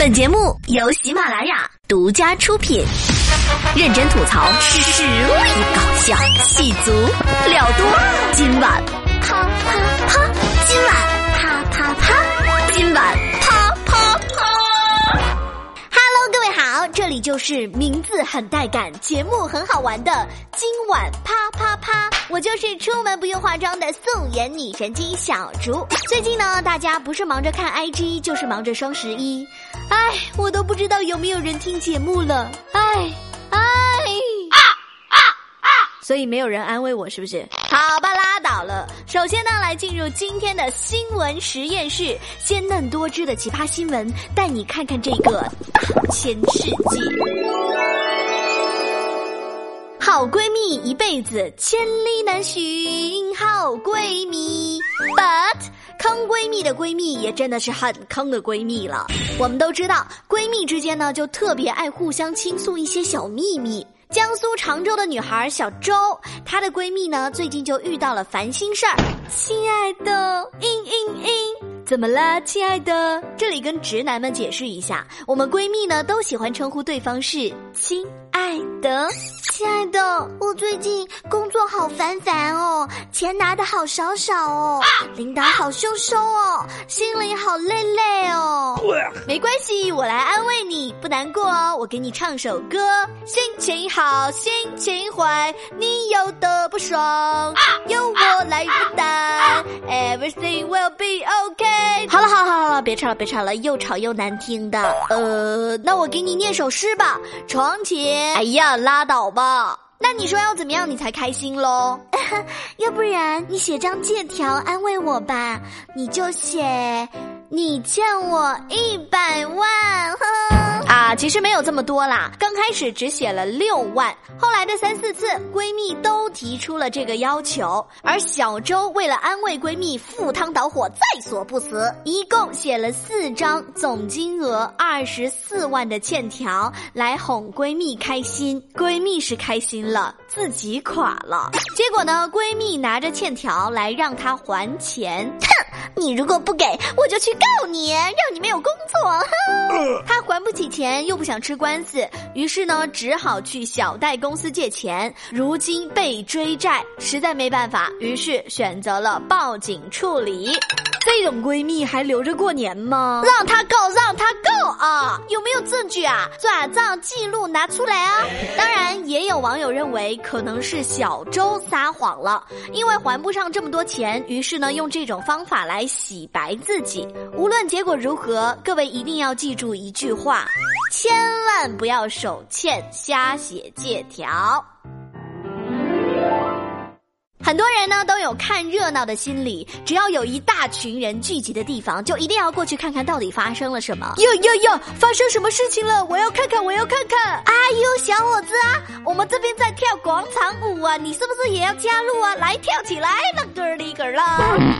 本节目由喜马拉雅独家出品，认真吐槽，实力搞笑，戏足料多。今晚啪啪啪，今晚啪啪啪，今晚啪啪啪。Hello，各位好，这里就是名字很带感、节目很好玩的今晚啪啪啪。我就是出门不用化妆的素颜女神经小竹。最近呢，大家不是忙着看 IG，就是忙着双十一。唉，我都不知道有没有人听节目了。唉唉啊啊啊！所以没有人安慰我，是不是？好吧，拉倒了。首先呢，来进入今天的新闻实验室，鲜嫩多汁的奇葩新闻，带你看看这个大千世界。好闺蜜一辈子千里难寻好闺蜜，but 坑闺蜜的闺蜜也真的是很坑的闺蜜了。我们都知道，闺蜜之间呢就特别爱互相倾诉一些小秘密。江苏常州的女孩小周，她的闺蜜呢最近就遇到了烦心事儿。亲爱的，嘤嘤嘤，怎么了，亲爱的？这里跟直男们解释一下，我们闺蜜呢都喜欢称呼对方是亲爱的。亲爱的，我最近工作好烦烦哦，钱拿的好少少哦，领导好凶凶哦，心里好累累哦。没关系，我来安慰你，不难过哦。我给你唱首歌，心情好，心情坏，你有的不爽，由我来负担，Everything will be okay。好了好了好了，别唱了别唱了，又吵又难听的。呃，那我给你念首诗吧，床前。哎呀，拉倒吧。那你说要怎么样你才开心喽？要不然你写张借条安慰我吧，你就写你欠我一百万。哼啊，其实没有这么多啦，刚开始只写了六万，后来的三四次闺蜜都提出了这个要求，而小周为了安慰闺蜜，赴汤蹈火，在所不辞，一共写了四张总金额二十四万的欠条来哄闺蜜开心，闺蜜是开心了，自己垮了。结果呢，闺蜜拿着欠条来让她还钱，哼，你如果不给，我就去告你，让你没有工作。哼，他还不起钱。钱又不想吃官司，于是呢，只好去小贷公司借钱。如今被追债，实在没办法，于是选择了报警处理。这种闺蜜还留着过年吗？让她告，让她告啊！有没有证据啊？转账记录拿出来啊！当然，也有网友认为可能是小周撒谎了，因为还不上这么多钱，于是呢，用这种方法来洗白自己。无论结果如何，各位一定要记住一句话。千万不要手欠瞎写借条。很多人呢都有看热闹的心理，只要有一大群人聚集的地方，就一定要过去看看到底发生了什么。哟哟哟，发生什么事情了？我要看看，我要看看。哎呦，小伙子啊，我们这边在跳广场舞啊，你是不是也要加入啊？来跳起来了，哥儿里个儿啦！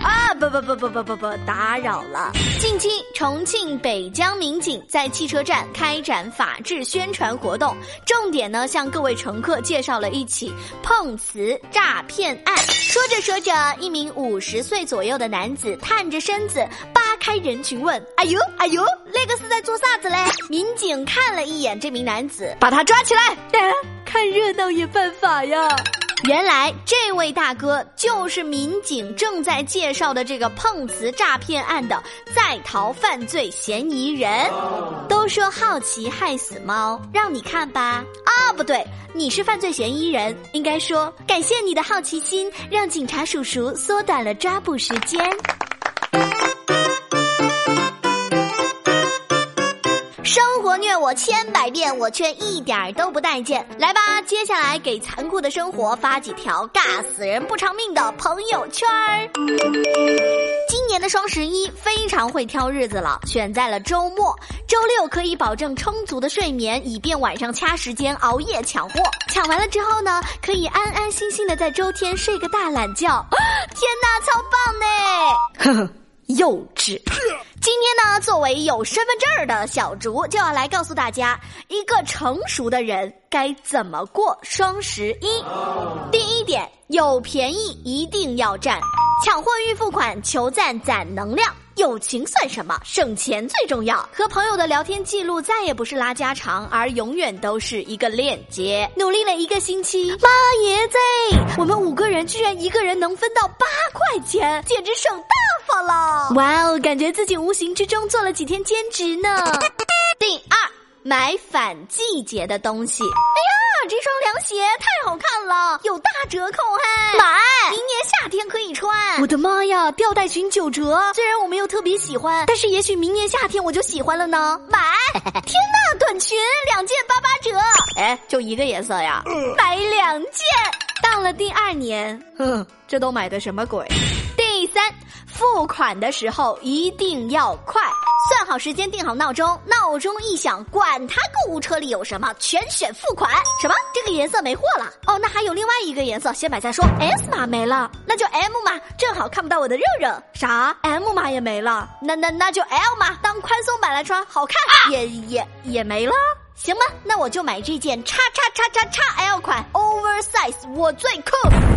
啊，不不不不不不不，打扰了。近期，重庆北江民警在汽车站开展法制宣传活动，重点呢向各位乘客介绍了一起碰瓷诈骗案。说着说着，一名五十岁左右的男子探着身子扒开人群问：“哎呦哎呦，那个是在做啥子嘞？”民警看了一眼这名男子，把他抓起来。看热闹也犯法呀！原来这位大哥就是民警正在介绍的这个碰瓷诈骗案的在逃犯罪嫌疑人。都说好奇害死猫，让你看吧。啊，不对，你是犯罪嫌疑人，应该说感谢你的好奇心，让警察叔叔缩短了抓捕时间。千百遍，我却一点儿都不待见。来吧，接下来给残酷的生活发几条尬死人不偿命的朋友圈儿。今年的双十一非常会挑日子了，选在了周末。周六可以保证充足的睡眠，以便晚上掐时间熬夜抢货。抢完了之后呢，可以安安心心的在周天睡个大懒觉。天哪，超棒呢！呵呵。幼稚。今天呢，作为有身份证的小竹，就要来告诉大家，一个成熟的人该怎么过双十一。第一点，有便宜一定要占，抢货预付款求赞攒能量。友情算什么？省钱最重要。和朋友的聊天记录再也不是拉家常，而永远都是一个链接。努力了一个星期，妈耶贼！我们五个人居然一个人能分到八块钱，简直省大发了！哇哦，感觉自己无形之中做了几天兼职呢。第二，买反季节的东西。哎呀！这双凉鞋太好看了，有大折扣还买！明年夏天可以穿。我的妈呀，吊带裙九折！虽然我没有特别喜欢，但是也许明年夏天我就喜欢了呢。买！天呐，短裙两件八八折！哎，就一个颜色呀？买两件。到了第二年，哼，这都买的什么鬼？第三，付款的时候一定要快。算好时间，定好闹钟，闹钟一响，管他购物车里有什么，全选付款。什么？这个颜色没货了？哦，那还有另外一个颜色，先买再说。S 码没了，那就 M 码，正好看不到我的肉肉。啥？M 码也没了？那那那就 L 码，当宽松版来穿，好看。也也也没了？行吧，那我就买这件叉叉叉叉叉 L 款，oversize，我最酷。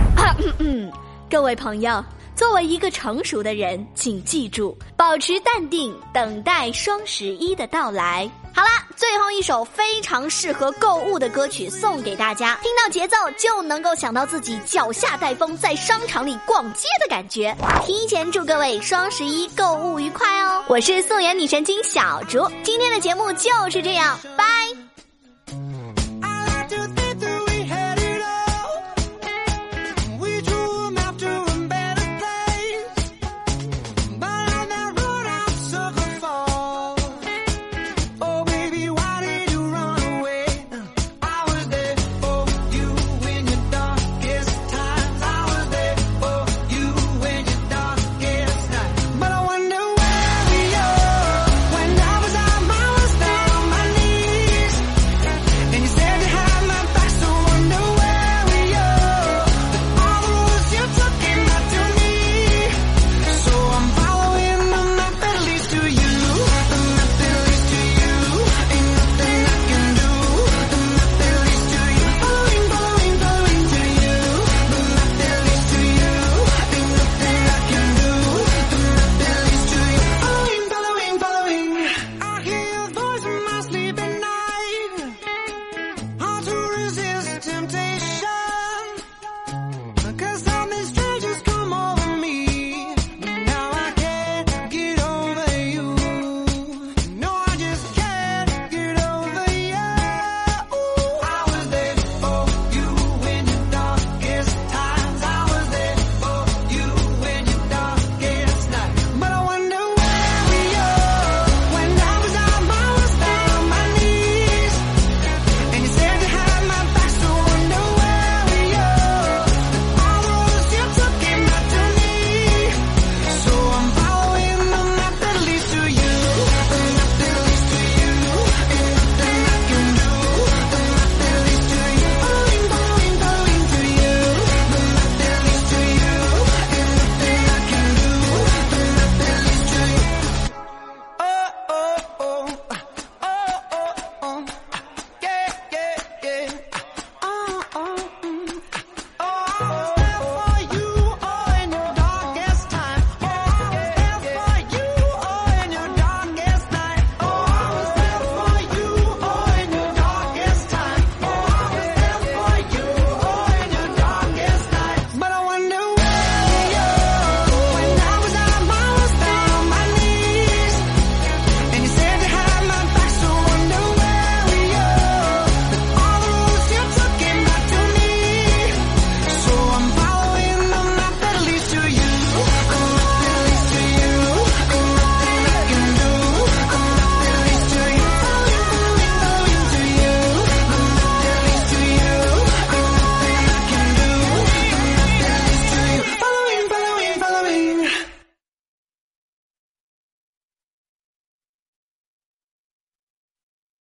嗯嗯，各位朋友。作为一个成熟的人，请记住，保持淡定，等待双十一的到来。好啦，最后一首非常适合购物的歌曲送给大家，听到节奏就能够想到自己脚下带风，在商场里逛街的感觉。提前祝各位双十一购物愉快哦！我是素颜女神经小竹，今天的节目就是这样，拜。